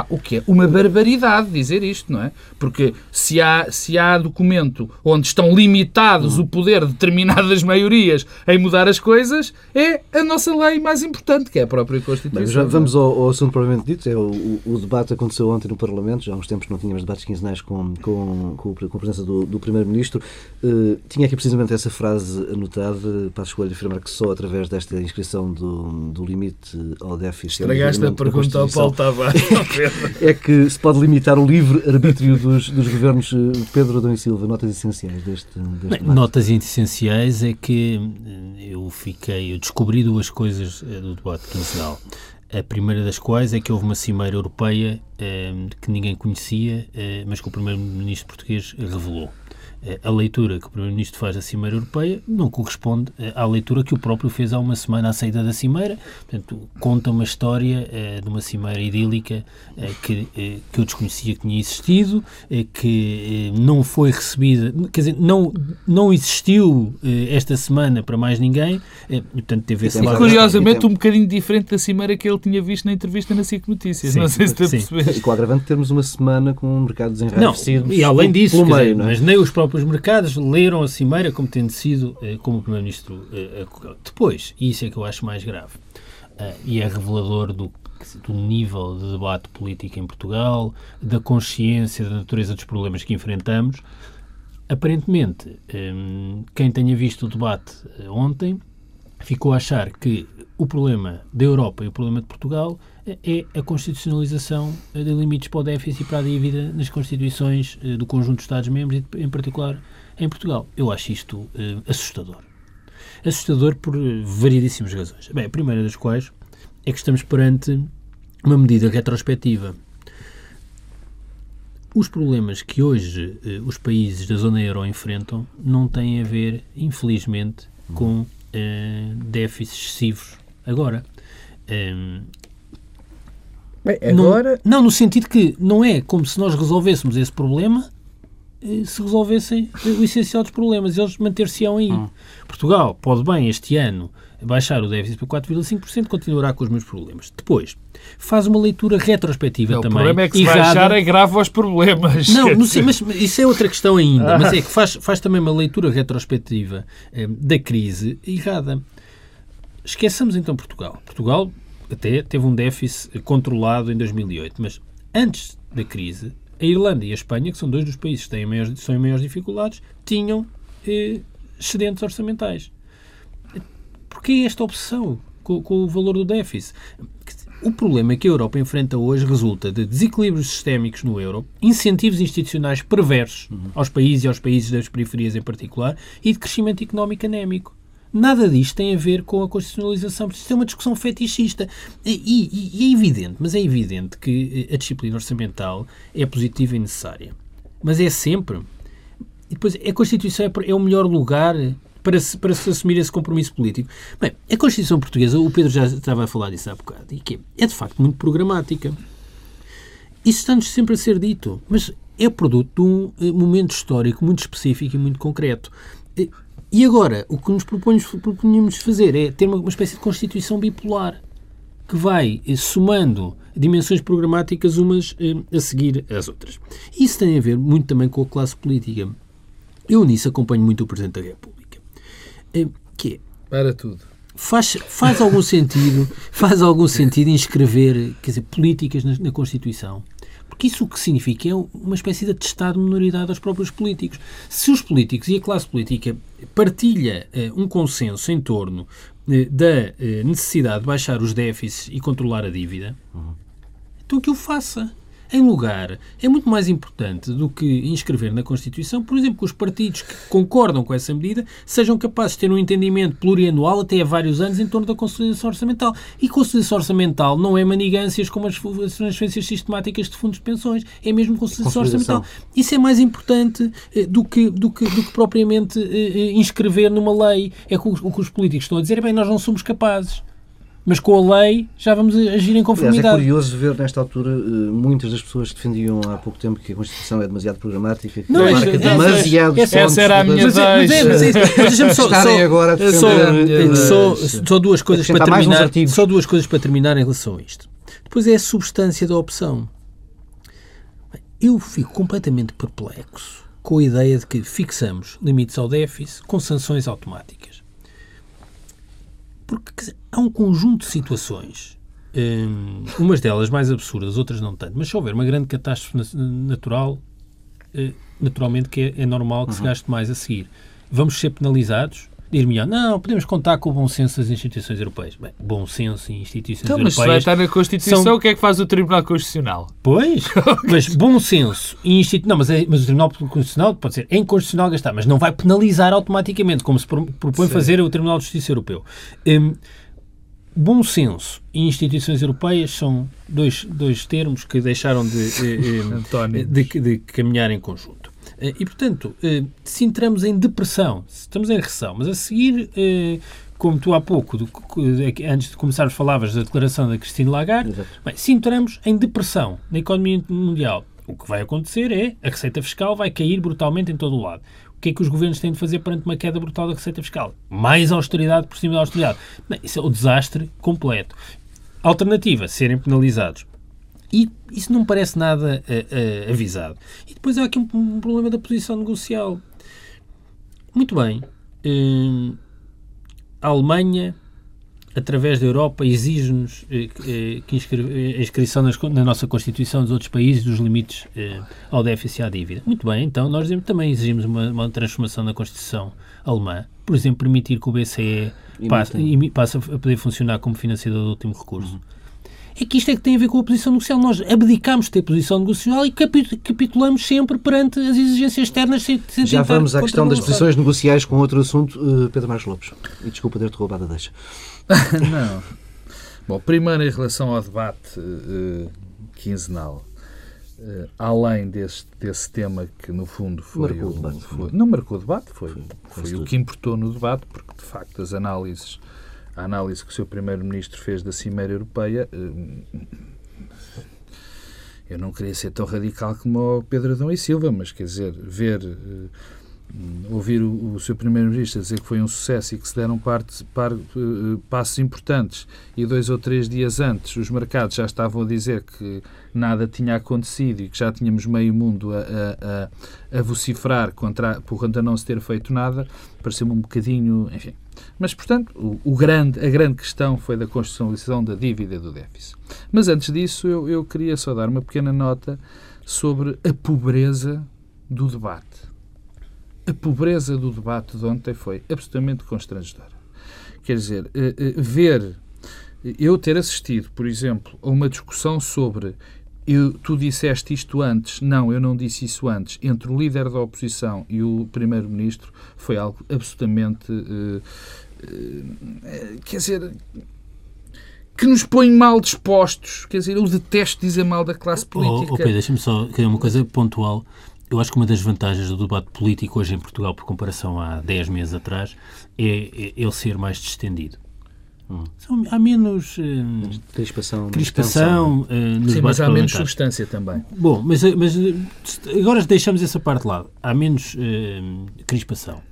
Speaker 3: Pá, o que é uma barbaridade dizer isto, não é? Porque se há, se há documento onde estão limitados o poder de determinadas maiorias em mudar as coisas, é a nossa lei mais importante, que é a própria Constituição.
Speaker 1: Bem, já vamos ao, ao assunto propriamente dito. É, o, o- debate aconteceu ontem no Parlamento. Já há uns tempos não tínhamos debates quinzenais com, com, com, a presença do, do Primeiro-Ministro. Eh, tinha aqui precisamente essa frase anotada para a escolha afirmar que só através desta inscrição do, do limite ao déficit.
Speaker 3: Estragaste a pergunta ao Paulo Tavares.
Speaker 1: É que se pode limitar o livre arbítrio dos, dos governos. Eh, Pedro Adão e Silva, notas essenciais deste, deste
Speaker 2: Bem, notas essenciais é que eh, eu fiquei, eu descobri duas coisas eh, do debate quinzenal. A primeira das quais é que houve uma cimeira europeia eh, que ninguém conhecia, eh, mas que o primeiro-ministro português revelou. A leitura que o primeiro-ministro faz da cimeira europeia não corresponde eh, à leitura que o próprio fez há uma semana à saída da cimeira. Portanto, conta uma história eh, de uma cimeira idílica eh, que, eh, que eu desconhecia que tinha existido, que não foi recebida, quer dizer, não, não existiu esta semana para mais ninguém, e portanto teve esse lado.
Speaker 1: várias-
Speaker 3: Curiosamente,
Speaker 1: Tem-
Speaker 3: um bocadinho diferente da cimeira que ele tinha visto na entrevista na SIC Notícias.
Speaker 2: Sim,
Speaker 3: não sei se tu
Speaker 2: sim.
Speaker 3: percebeste.
Speaker 1: E com o agravante termos uma semana com um mercado
Speaker 2: Não,
Speaker 1: desenraivecido.
Speaker 2: e além disso, dizer,
Speaker 1: não é?
Speaker 2: mas nem os próprios mercados leram a cimeira como tendo sido eh, como o Primeiro-Ministro eh. Depois, e isso é que eu acho mais grave, eh, e é revelador do, do nível de debate político em Portugal, da consciência da natureza dos problemas que enfrentamos, aparentemente, quem tenha visto o debate ontem ficou a achar que o problema da Europa e o problema de Portugal é a constitucionalização eh, de limites para o déficit e para a dívida nas constituições eh, do conjunto de Estados-membros e, em particular, em Portugal. Eu acho isto eh, assustador. Assustador por eh, variedíssimas razões. Bem, a primeira das quais é que estamos perante uma medida retrospectiva. Os problemas que hoje eh, os países da zona euro enfrentam não têm a ver, infelizmente, com eh, déficits excessivos agora. Em,
Speaker 3: Bem,
Speaker 2: não- Não, no sentido que não é como se nós resolvêssemos esse problema eh, se resolvessem eh, o essencial dos problemas. Eles manter-se-ão aí. Portugal pode bem, este ano, baixar o déficit para 4,5%, continuará com os mesmos problemas. Depois, faz uma leitura retrospectiva
Speaker 3: Não, o
Speaker 2: também.
Speaker 3: problema é que se
Speaker 2: errada.
Speaker 3: baixar agrava os problemas.
Speaker 2: Não, não sei, mas isso é outra questão ainda. Mas é que faz, faz também uma leitura retrospectiva eh, da crise errada. Esqueçamos então Portugal. Portugal até teve um déficit controlado em 2008, mas antes da crise, a Irlanda e a Espanha, que são dois dos países que têm maiores, são em maiores dificuldades, tinham eh, excedentes orçamentais. Porquê esta obsessão com, com o valor do déficit? O problema que a Europa enfrenta hoje resulta de desequilíbrios sistémicos no euro, incentivos institucionais perversos aos países e aos países das periferias em particular e de crescimento económico anémico. Nada disto tem a ver com a constitucionalização, porque isto é uma discussão fetichista. E, e, e, é evidente, mas é evidente que a disciplina orçamental é positiva e necessária. Mas é sempre. E depois, a Constituição é, é o melhor lugar para se, para se assumir esse compromisso político. Bem, a Constituição Portuguesa, o Pedro já estava a falar disso há bocado, e que é de facto muito programática. Isso está-nos sempre a ser dito, mas é produto de um eh, momento histórico muito específico e muito concreto. Eh, e agora, o que nos proponhamos fazer é ter uma, uma espécie de Constituição bipolar que vai eh, somando dimensões programáticas umas a seguir às outras. Isso tem a ver muito também com a classe política. Eu nisso acompanho muito o Presidente da República. Que é,
Speaker 3: Para tudo.
Speaker 2: Faz, faz algum sentido faz algum sentido inscrever quer dizer, políticas na, na Constituição porque isso o que significa é uma espécie de atestado de minoridade aos próprios políticos. Se os políticos e a classe política partilha eh, um consenso em torno eh, da eh, necessidade de baixar os déficits e controlar a dívida, uhum. então que o faça em lugar. É muito mais importante do que inscrever na Constituição, por exemplo, que os partidos que concordam com essa medida sejam capazes de ter um entendimento plurianual até há vários anos em torno da consolidação orçamental. E consolidação orçamental não é manigâncias como as transferências sistemáticas de fundos de pensões, é mesmo consolidação, consolidação. orçamental. Isso é mais importante eh, do que, do que, do que propriamente eh, eh, inscrever numa lei. É o que os políticos estão a dizer, bem, nós não somos capazes mas com a lei já vamos agir em conformidade.
Speaker 1: Aliás, é curioso ver nesta altura eh, muitas das pessoas que defendiam há pouco tempo que a Constituição é demasiado programática, que
Speaker 2: não,
Speaker 1: marca demasiado
Speaker 3: essa, essa era a minha mas, é, mas, é,
Speaker 2: mas, é, mas deixa-me só, só, agora só, só, só duas coisas para terminar, só duas coisas para terminar em relação a isto. Depois é a substância da opção. Eu fico completamente perplexo com a ideia de que fixamos limites ao déficit com sanções automáticas. Porque dizer, há um conjunto de situações, um, umas delas mais absurdas, outras não tanto, mas se houver uma grande catástrofe natural, uh, naturalmente que é, é normal que uhum. se gaste mais a seguir. Vamos ser penalizados? dir-me não, podemos contar com o bom senso das instituições europeias. Bem, bom senso em instituições então, europeias...
Speaker 3: Mas se vai estar na Constituição, são... o que é que faz o Tribunal Constitucional?
Speaker 2: Pois, mas bom senso em instituições... Não, mas, é, mas o Tribunal Constitucional pode ser é inconstitucional gastar, mas não vai penalizar automaticamente, como se propõe Sim. fazer o Tribunal de Justiça Europeu. Um, bom senso e instituições europeias são dois, dois termos que deixaram de, de, de, de caminhar em conjunto. Eh, e, portanto, eh, se entramos em depressão, se estamos em recessão, mas a seguir, eh, como tu há pouco, antes de começarmos, falavas da declaração da Cristina Lagarde, bem, se entramos em depressão na economia mundial, o que vai acontecer é a receita fiscal vai cair brutalmente em todo o lado. O que é que os governos têm de fazer perante uma queda brutal da receita fiscal? Mais austeridade por cima da austeridade. Bem, isso é o desastre completo. Alternativa, serem penalizados. E isso não parece nada uh, uh, avisado. E depois há aqui um, um, problema da posição negocial. Muito bem. Uh, a Alemanha, através da Europa, exige-nos que a inscrição nas, na nossa Constituição dos outros países dos limites ao déficit e à dívida. Muito bem, então nós também exigimos uma, uma transformação na Constituição alemã. Por exemplo, permitir que o BCE passe, passe a poder funcionar como financiador do último recurso. Uhum é que isto é que tem a ver com a posição negocial. Nós abdicamos de ter posição negocial e capitulamos sempre perante as exigências externas sem, sem
Speaker 1: Já vamos à questão das posições negociais com outro assunto, uh, Pedro Marcos Lopes. E desculpa ter-te roubado a deixa.
Speaker 3: Não. Bom, primeiro em relação ao debate uh, quinzenal. Uh, além desse, desse tema que no fundo foi,
Speaker 1: marcou o, debate,
Speaker 3: foi, não marcou o debate foi, foi, foi o que importou no debate porque de facto as análises a análise que o seu Primeiro-Ministro fez da Cimeira Europeia, eh, eu não queria ser tão radical como o Pedro Adão e Silva, mas quer dizer, ver, ouvir o, o seu Primeiro-Ministro dizer que foi um sucesso e que se deram parte, par, eh, passos importantes e dois ou três dias antes os mercados já estavam a dizer que nada tinha acontecido e que já tínhamos meio mundo a, a, a, a vociferar contra, por conta não se ter feito nada, pareceu-me um bocadinho, enfim, mas, portanto, o, o, grande, a grande questão foi da constitucionalização da dívida do déficit. Mas antes disso, eu, eu queria só dar uma pequena nota sobre a pobreza do debate. A pobreza do debate de ontem foi absolutamente constrangedora. Quer dizer, eh, eh, ver, eu ter assistido, por exemplo, a uma discussão sobre eu, tu disseste isto antes, não, eu não disse isso antes, entre o líder da oposição e o primeiro-ministro, foi algo absolutamente uh, eh, quer dizer, que nos põe mal dispostos. Quer dizer, eu detesto dizer mal da classe política.
Speaker 2: Oh, oh Pedro, deixa-me só dizer uma coisa pontual. Eu acho que uma das vantagens do debate político hoje em Portugal, por comparação a 10 meses atrás, é, é ele ser mais distendido. Hum. há menos uh,
Speaker 1: crispação,
Speaker 2: crispação uh,
Speaker 3: Sim, mas há menos substância também.
Speaker 2: Bom, mas, mas agora deixamos essa parte de lado. Há menos uh, crispação.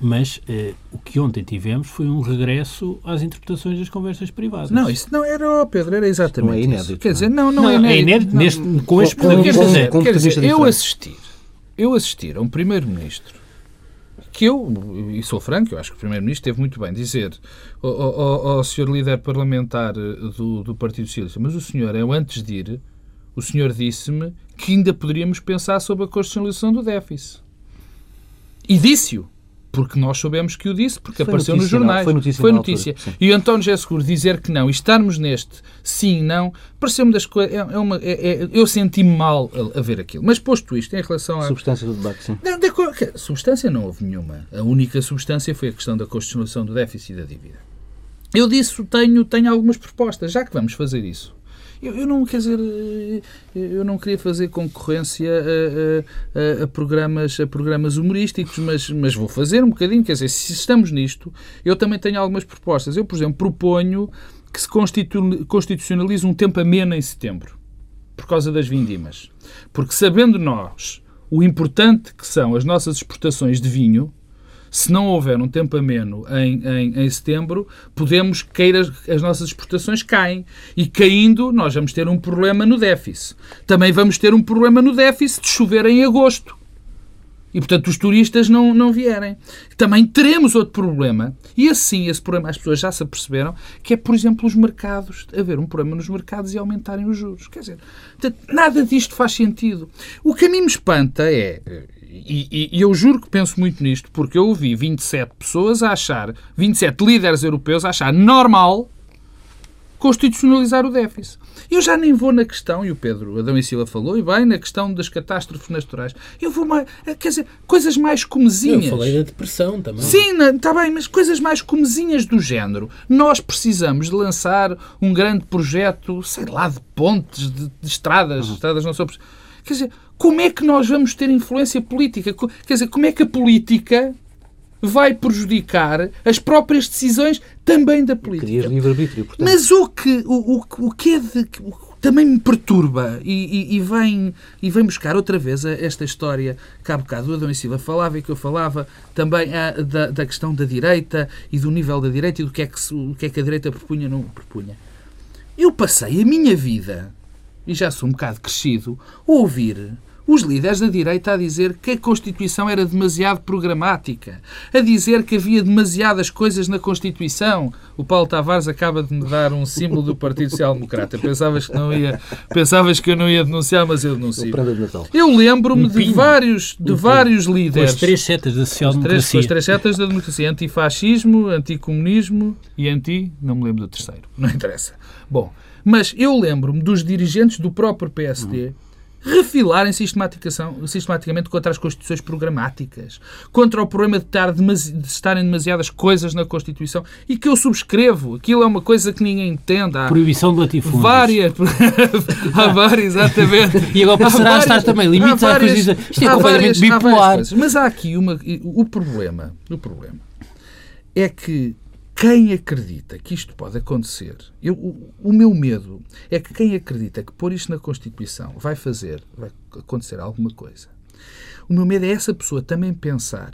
Speaker 2: Mas uh, o que ontem tivemos foi um regresso às interpretações das conversas privadas.
Speaker 3: Não, isso não era, oh Pedro, era exatamente não é
Speaker 1: inédito. Isso.
Speaker 3: Quer dizer, não, não, não é inédito. É inédito
Speaker 2: neste, com este
Speaker 3: quer dizer, eu assistir, eu assistir a um primeiro-ministro que eu, e sou franco, eu acho que o Primeiro-Ministro teve muito bem dizer ao, ao, ao senhor líder parlamentar eh, do, do Partido Socialista, mas o senhor, eu antes de ir, o senhor disse-me que ainda poderíamos pensar sobre a constitucionalização do déficit. E disse-o porque nós soubemos que o disse, porque foi apareceu nos jornais.
Speaker 1: Foi notícia.
Speaker 3: Foi notícia. E o António José Seguro dizer que não e estarmos neste sim, não, pareceu-me das coisas. É, é uma, é, é, eu senti-me mal a, a, ver aquilo. Mas posto isto, em relação à.
Speaker 1: Substância do debate, sim.
Speaker 3: Não, de, substância não houve nenhuma. A única substância foi a questão da constitucionalização do déficit e da dívida. Eu disse, tenho, tenho algumas propostas, já que vamos fazer isso eu, eu, não, quer dizer, eh, eu não queria fazer concorrência a, a, a, programas, a programas humorísticos, mas, mas vou fazer um bocadinho, quer dizer, se estamos nisto, eu também tenho algumas propostas. Eu, por exemplo, proponho que se constitucionalize um tempo ameno em setembro, por causa das vindimas. Porque sabendo nós o importante que são as nossas exportações de vinho, se não houver um tempo ameno em, em, em setembro, podemos cair, as, as nossas exportações caem. E caindo, nós vamos ter um problema no déficit. Também vamos ter um problema no déficit de chover em agosto e, portanto, os turistas não, não vierem. Também teremos outro problema, e assim, esse problema, as pessoas já se aperceberam, que é, por exemplo, os mercados, haver um problema nos mercados e aumentarem os juros. Quer dizer, nada disto faz sentido. O que a mim me espanta é, e, e, eu juro que penso muito nisto, porque eu ouvi 27 pessoas a achar, 27 líderes europeus a achar normal constitucionalizar o déficit. Eu já nem vou na questão, e o Pedro Adão e Silva falou, e bem, na questão das catástrofes naturais. Eu vou mais, quer dizer, coisas mais comezinhas.
Speaker 2: Eu falei da depressão também.
Speaker 3: Sim, está bem, mas coisas mais comezinhas do género. Nós precisamos de lançar um grande projeto, sei lá, de pontes, de, de estradas, uhum. estradas não são... Quer dizer, como é que nós vamos ter influência política? Quer dizer, como é que a política vai prejudicar as próprias decisões também da política?
Speaker 1: livre-arbítrio, portanto.
Speaker 3: Mas o que, o, o, o que é de, o, também me perturba e, e, e, vem, e vem buscar outra vez esta história que há bocado o Adão e Silva falava e que eu falava também a, da, da questão da direita e do nível da direita e do que é que, o que, é que a direita propunha ou não propunha. Eu passei a minha vida e já sou um bocado crescido, ouvir os líderes da direita a dizer que a Constituição era demasiado programática, a dizer que havia demasiadas coisas na Constituição. O Paulo Tavares acaba de me dar um símbolo do Partido Social Democrata. Pensavas que não ia, pensavas que eu não ia denunciar, mas eu denuncio. Eu lembro-me de vários, de vários líderes.
Speaker 2: Com as três setas da social-democracia.
Speaker 3: As três setas da democracia: antifascismo, anticomunismo e anti. não me lembro do terceiro. Não interessa. Bom. Mas eu lembro-me dos dirigentes do próprio PSD refilarem sistematicamente contra as constituições programáticas, contra o problema de, estar de estarem demasiadas coisas na Constituição e que eu subscrevo. Aquilo é uma coisa que ninguém entende. Há
Speaker 2: Proibição de latifúndios.
Speaker 3: Várias. há várias, exatamente.
Speaker 2: E agora passará a estar também limites à Constituição. Isto é completamente bipolar.
Speaker 3: Mas há aqui uma, o problema, o problema é que quem acredita que isto pode acontecer, eu, o, o, meu medo é que quem acredita que pôr isto na Constituição vai fazer, vai acontecer alguma coisa, o meu medo é essa pessoa também pensar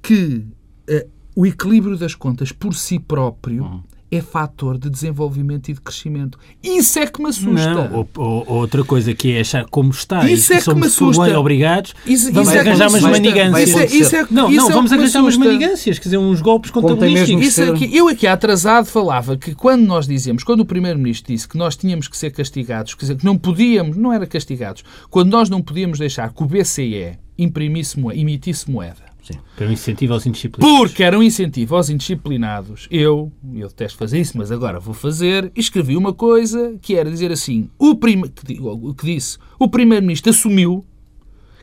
Speaker 3: que uh, o equilíbrio das contas por si próprio uhum é fator de desenvolvimento e de crescimento. Isso é que me assusta.
Speaker 2: Não, ou, ou, outra coisa que é achar como está. Isso é que me assusta. Bem obrigados. Isso, vamos isso arranjar é umas manigâncias. Isso é, isso é, não, não, é vamos arranjar umas manigâncias, quer dizer, uns golpes contabilísticos.
Speaker 3: Isso é que, eu aqui atrasado falava que quando nós dizemos, quando o Primeiro-Ministro disse que nós tínhamos que ser castigados, quer dizer, que não podíamos, não era castigados, quando nós não podíamos deixar que o BCE imprimisse, emitisse moeda
Speaker 2: Sim, para um incentivo aos indisciplinados.
Speaker 3: Porque era um incentivo aos indisciplinados. Eu, eu detesto fazer isso, mas agora vou fazer, escrevi uma coisa que era dizer assim, o prime, que, que disse, o Primeiro-Ministro assumiu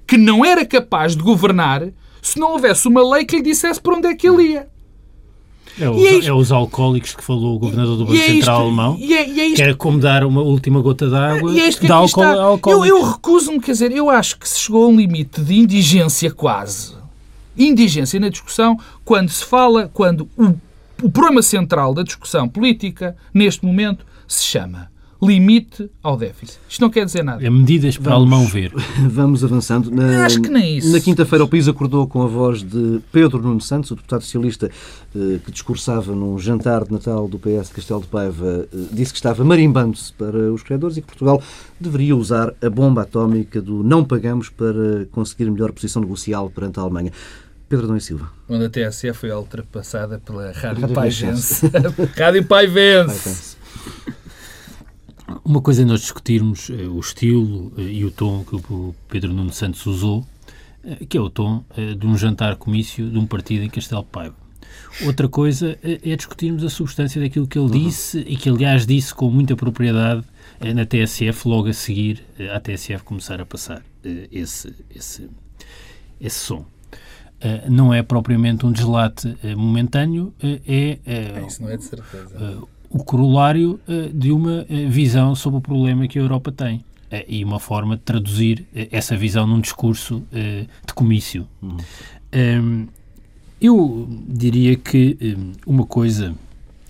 Speaker 3: que não era capaz de governar se não houvesse uma lei que lhe dissesse para onde é que ele ia.
Speaker 2: É, os, é, isto, é os alcoólicos que falou o governador do Banco é Central alemão. E é, e é isto, que era como dar uma última gota d'água
Speaker 3: é de álcool, Eu, eu recuso-me, quer dizer, eu acho que se chegou a um limite de indigência quase. Indigência na discussão quando se fala, quando o, o problema central da discussão política, neste momento, se chama limite ao déficit. Isto não quer dizer nada.
Speaker 2: É medidas para vamos, alemão ver.
Speaker 1: Vamos avançando.
Speaker 3: Na, Acho que nem isso.
Speaker 1: Na quinta-feira o país acordou com a voz de Pedro Nuno Santos, o deputado socialista eh, que discursava num jantar de Natal do PS de Castelo de Paiva, eh, disse que estava marimbando-se para os credores e que Portugal deveria usar a bomba atómica do não pagamos para conseguir melhor posição negocial perante a Alemanha. Pedro Dom e Silva.
Speaker 3: Onde a TSE foi ultrapassada pela Rádio, Rádio Pai Vence. Rádio Pai Vence.
Speaker 2: Uma coisa é nós discutirmos eh, o estilo eh, e o tom que o Pedro Nuno Santos usou, eh, que é o tom de um jantar-comício de um partido em Castelo Paiva. Outra coisa é discutirmos a substância daquilo que ele uhum. disse e que, aliás, disse com muita propriedade na TSF, logo a seguir à TSF começar a passar esse, esse, esse som. Não é propriamente um deslate momentâneo, é.
Speaker 3: Isso não é de certeza
Speaker 2: o corolário uh, de uma uh, visão sobre o problema que a Europa tem uh, e uma forma de traduzir essa visão num discurso de comício. Uhum. Um, eu diria que um, uma coisa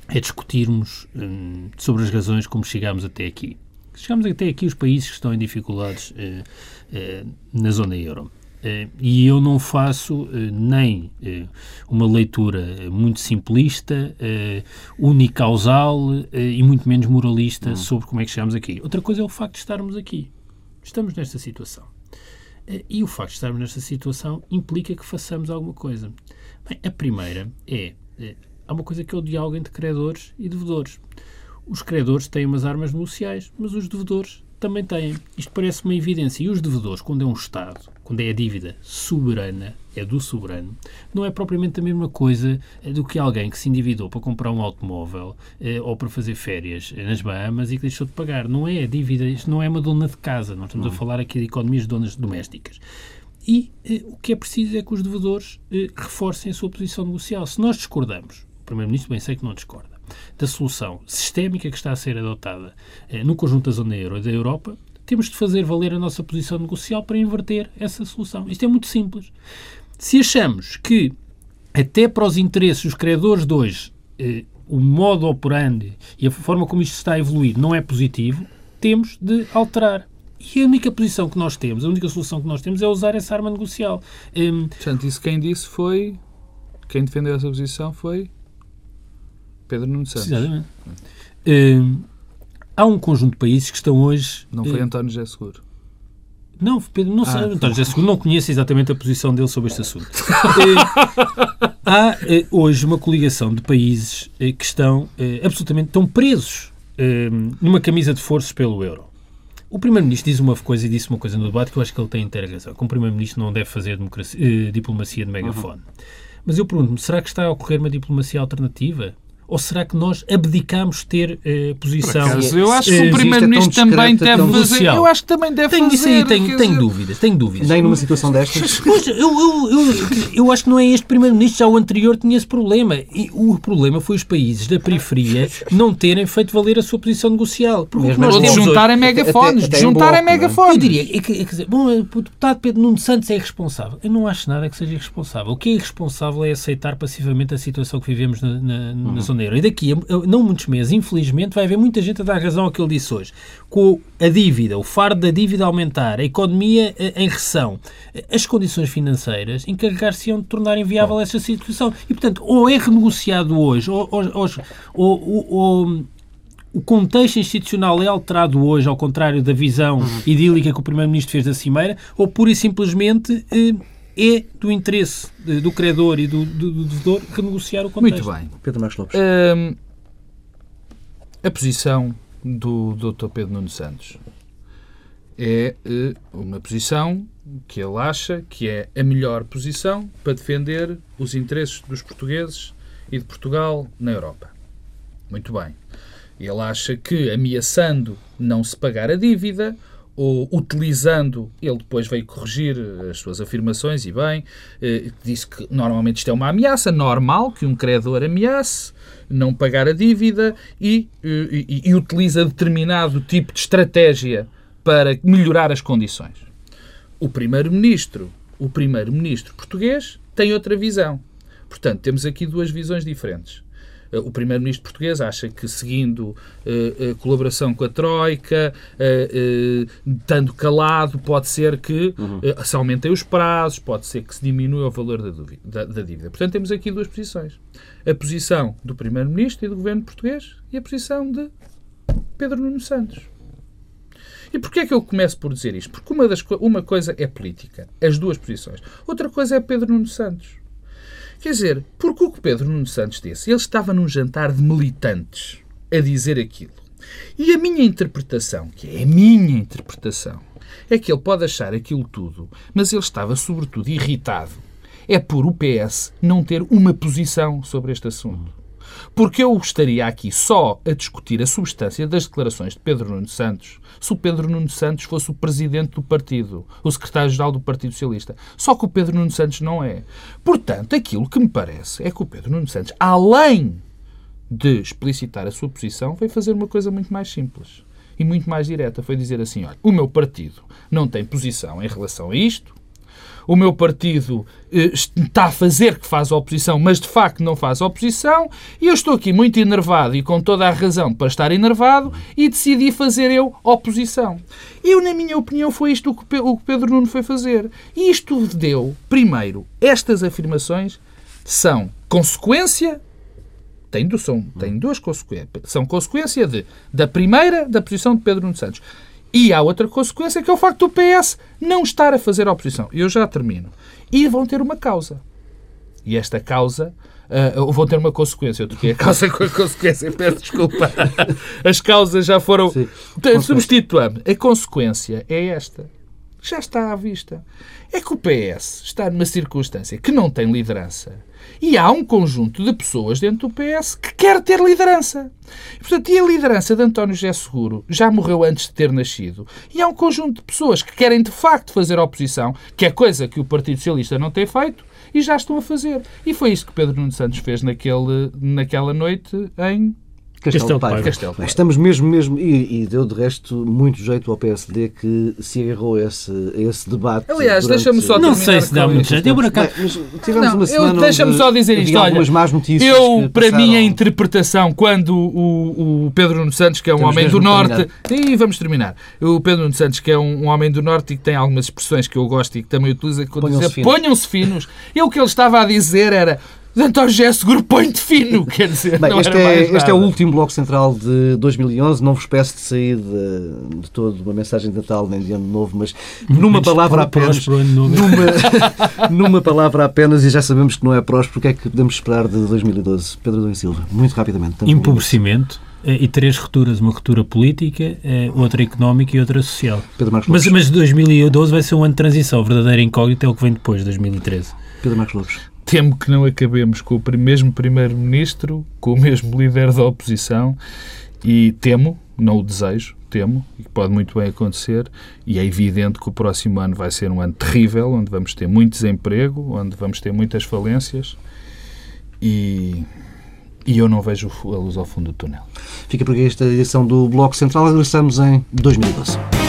Speaker 2: é discutirmos um, sobre as razões como chegámos até aqui. Chegamos até aqui os países que estão em dificuldades na zona euro. Uh, e eu não faço uh, nem uh, uma leitura muito simplista, unicausal e muito menos moralista sobre como é que chegamos aqui. Outra coisa é o facto de estarmos aqui. Estamos nesta situação. e o facto de estarmos nesta situação implica que façamos alguma coisa. Bem, a primeira é, há uma coisa que é o diálogo entre credores e devedores. Os credores têm umas armas negociais, mas os devedores também têm. Isto parece uma evidência. E os devedores, quando é um Estado, quando é a dívida soberana, é do soberano, não é propriamente a mesma coisa eh, do que alguém que se endividou para comprar um automóvel eh, ou para fazer férias nas Bahamas e que deixou de pagar. Não é a dívida, isto não é uma dona de casa. Nós estamos a falar aqui de economias de donas domésticas. E eh, o que é preciso é que os devedores eh, reforcem a sua posição negocial. Se nós discordamos, o Primeiro-Ministro bem sei que não discorda, da solução sistémica que está a ser adotada eh, no conjunto da zona euro e da Europa, temos de fazer valer a nossa posição negocial para inverter essa solução. Isto é muito simples. Se achamos que, até para os interesses dos credores de hoje, eh, o modo operandi e a forma como isto está a evoluir não é positivo, temos de alterar. E a única posição que nós temos, a única solução que nós temos é usar essa arma negocial.
Speaker 3: Um, Portanto, isso quem disse foi. Quem defendeu essa posição foi Pedro Nuno Santos.
Speaker 2: Exatamente. Uh, há um conjunto de países que estão hoje...
Speaker 3: Não foi uh, António José Seguro?
Speaker 2: Não, Pedro, não ah, sei. António José Seguro não conhece exatamente a posição dele sobre este assunto. uh, há hoje uma coligação de países que estão absolutamente estão presos numa camisa de forças pelo euro. O Primeiro-Ministro diz uma coisa e disse uma coisa no debate que eu acho que ele tem inteira razão. Que o Primeiro-Ministro não deve fazer diplomacia de megafone. Uhum. Mas eu pergunto-me, será que está a ocorrer uma diplomacia alternativa? Ou será que nós abdicamos de ter eh, posição?
Speaker 3: Acaso, eu acho que o Primeiro-Ministro também deve fazer. Eu acho que também deve
Speaker 2: tenho,
Speaker 3: fazer.
Speaker 2: Sim, tenho, tenho dúvidas, tenho dúvidas.
Speaker 1: Nem numa situação destas.
Speaker 2: Pois, eu, eu, eu, eu acho que não é este Primeiro-Ministro, já o anterior tinha esse problema. E o problema foi os países da periferia não terem feito valer a sua posição negocial.
Speaker 3: Porque nós de juntarem megafones, de juntarem megafones.
Speaker 2: Eu diria, é que, é que, bom, o deputado Pedro Nuno Santos é irresponsável. Eu não acho nada que seja irresponsável. O que é irresponsável é aceitar passivamente a situação que vivemos na, na, na uhum. zona E daqui a não muitos meses, infelizmente, vai haver muita gente a dar razão ao que ele disse hoje. Com a dívida, o fardo da dívida aumentar, a economia em recessão, as condições financeiras encarregar-se-ão de tornar inviável Bom. esta situação. E, portanto, ou é renegociado hoje, ou, ou, ou, ou o contexto institucional é alterado hoje, ao contrário da visão uhum. idílica que o Primeiro-Ministro fez da Cimeira, ou pura e simplesmente eh, é do interesse do credor e do, do, do devedor renegociar o contexto.
Speaker 3: Muito bem.
Speaker 1: Pedro Marcos Lopes.
Speaker 3: A posição do Dr. Pedro Nuno Santos é eh, uma posição que ele acha que é a melhor posição para defender os interesses dos portugueses e de Portugal na Europa. Muito bem. Ele acha que, ameaçando não se pagar a dívida ou utilizando, ele depois veio corrigir as suas afirmações e bem, eh, disse que normalmente isto é uma ameaça, normal que um credor ameace, não pagar a dívida e, e, e utiliza determinado tipo de estratégia para melhorar as condições. O primeiro-ministro, o primeiro-ministro português tem outra visão. Portanto, temos aqui duas visões diferentes. Eh, o primeiro-ministro português acha que, seguindo uh, uh, colaboração com a Troika, estando calado, pode ser que uhum. se aumentem os prazos, pode ser que se diminua o valor da, da, da dívida. Portanto, temos aqui duas posições. A posição do primeiro-ministro e do governo português e a posição de Pedro Nuno Santos. E porquê é que eu começo por dizer isto? Porque uma, das, uma coisa é política, as duas posições. Outra coisa é Pedro Nuno Santos. Quer dizer, porque o que Pedro Nuno Santos disse? Ele estava num jantar de militantes a dizer aquilo. E a minha interpretação, que é a minha interpretação, é que ele pode achar aquilo tudo, mas ele estava sobretudo irritado. É por o PS não ter uma posição sobre este assunto. Porque eu estaria aqui só a discutir a substância das declarações de Pedro Nuno Santos se o Pedro Nuno Santos fosse o presidente do partido, o secretário-geral do Partido Socialista. Só que o Pedro Nuno Santos não é. Portanto, aquilo que me parece é que o Pedro Nuno Santos, além de explicitar a sua posição, veio fazer uma coisa muito mais simples e muito mais direta. Foi dizer assim: olha, o meu partido não tem posição em relação a isto, o meu partido eh, está a fazer que faz oposição, mas de facto não faz oposição, e eu estou aqui muito enervado e com toda a razão para estar enervado e decidi fazer eu oposição. Eu, na minha opinião, foi isto que o Pedro Nuno foi fazer. E isto deu, primeiro, estas afirmações são consequência tem, são, tem duas consequências. São consequência de, da primeira, da posição de Pedro Nuno Santos. E há outra consequência que é o facto do PS não estar a fazer a oposição. Eu já termino. E vão ter uma causa. E esta causa uh, vão ter uma consequência. Eu troquei a causa com a consequência, peço desculpa. As causas já foram. Substituamos. A consequência é esta. Já está à vista. É que o PS está numa circunstância que não tem liderança e há um conjunto de pessoas dentro do PS que quer ter liderança. E, portanto, e a liderança de António José Seguro já morreu antes de ter nascido. E há um conjunto de pessoas que querem de facto fazer oposição, que é coisa que o Partido Socialista não tem feito, e já estão a fazer. E foi isso que Pedro Nuno Santos fez naquele, naquela noite em
Speaker 1: Castelo, Castelo Paiva. Castelo Paiva. Estamos mesmo, mesmo, e, e, deu de resto muito jeito ao PSD que se agarrou a esse, a esse debate.
Speaker 3: Aliás, deixa-me só
Speaker 2: Não sei se dá muito jeito. Eu, por acaso...
Speaker 3: Deixa-me só dizer isto. Olha, más notícias eu, para mim, a interpretação, quando o, o Pedro Nuno Santos, que é um Temos homem do Norte. E vamos terminar. O Pedro Nuno Santos, que é um, um, homem do Norte e que tem algumas expressões que eu gosto e que também utiliza, quando ponham-se finos. Ponham-se finos. E o que ele estava a dizer era António José Seguro põe-te fino, quer dizer,
Speaker 1: Bem, este, é, este é, o último Bloco Central de 2011, não vos peço de sair de, de todo uma mensagem de Natal nem de Ano Novo, mas numa palavra apenas, numa, numa palavra apenas, e já sabemos que não é próspero, o que é que podemos esperar de 2012? Pedro Domingos Silva, muito rapidamente.
Speaker 2: Empobrecimento eh, e três rupturas, uma ruptura política, eh, outra económica e outra social.
Speaker 1: Pedro Marcos
Speaker 2: Lopes. Mas, mas 2012 vai ser um ano de transição, verdadeira incógnita é o que vem depois, 2013.
Speaker 1: Pedro Marcos Lopes
Speaker 3: temo que não acabemos com o mesmo Primeiro-Ministro, com o mesmo líder da oposição e temo, não o desejo, temo, e pode muito bem acontecer, e é evidente que o próximo ano vai ser um ano terrível, onde vamos ter muito desemprego, onde vamos ter muitas falências e, e eu não vejo a luz ao fundo do túnel.
Speaker 1: Fica por aqui esta edição do Bloco Central. Regressamos em 2012.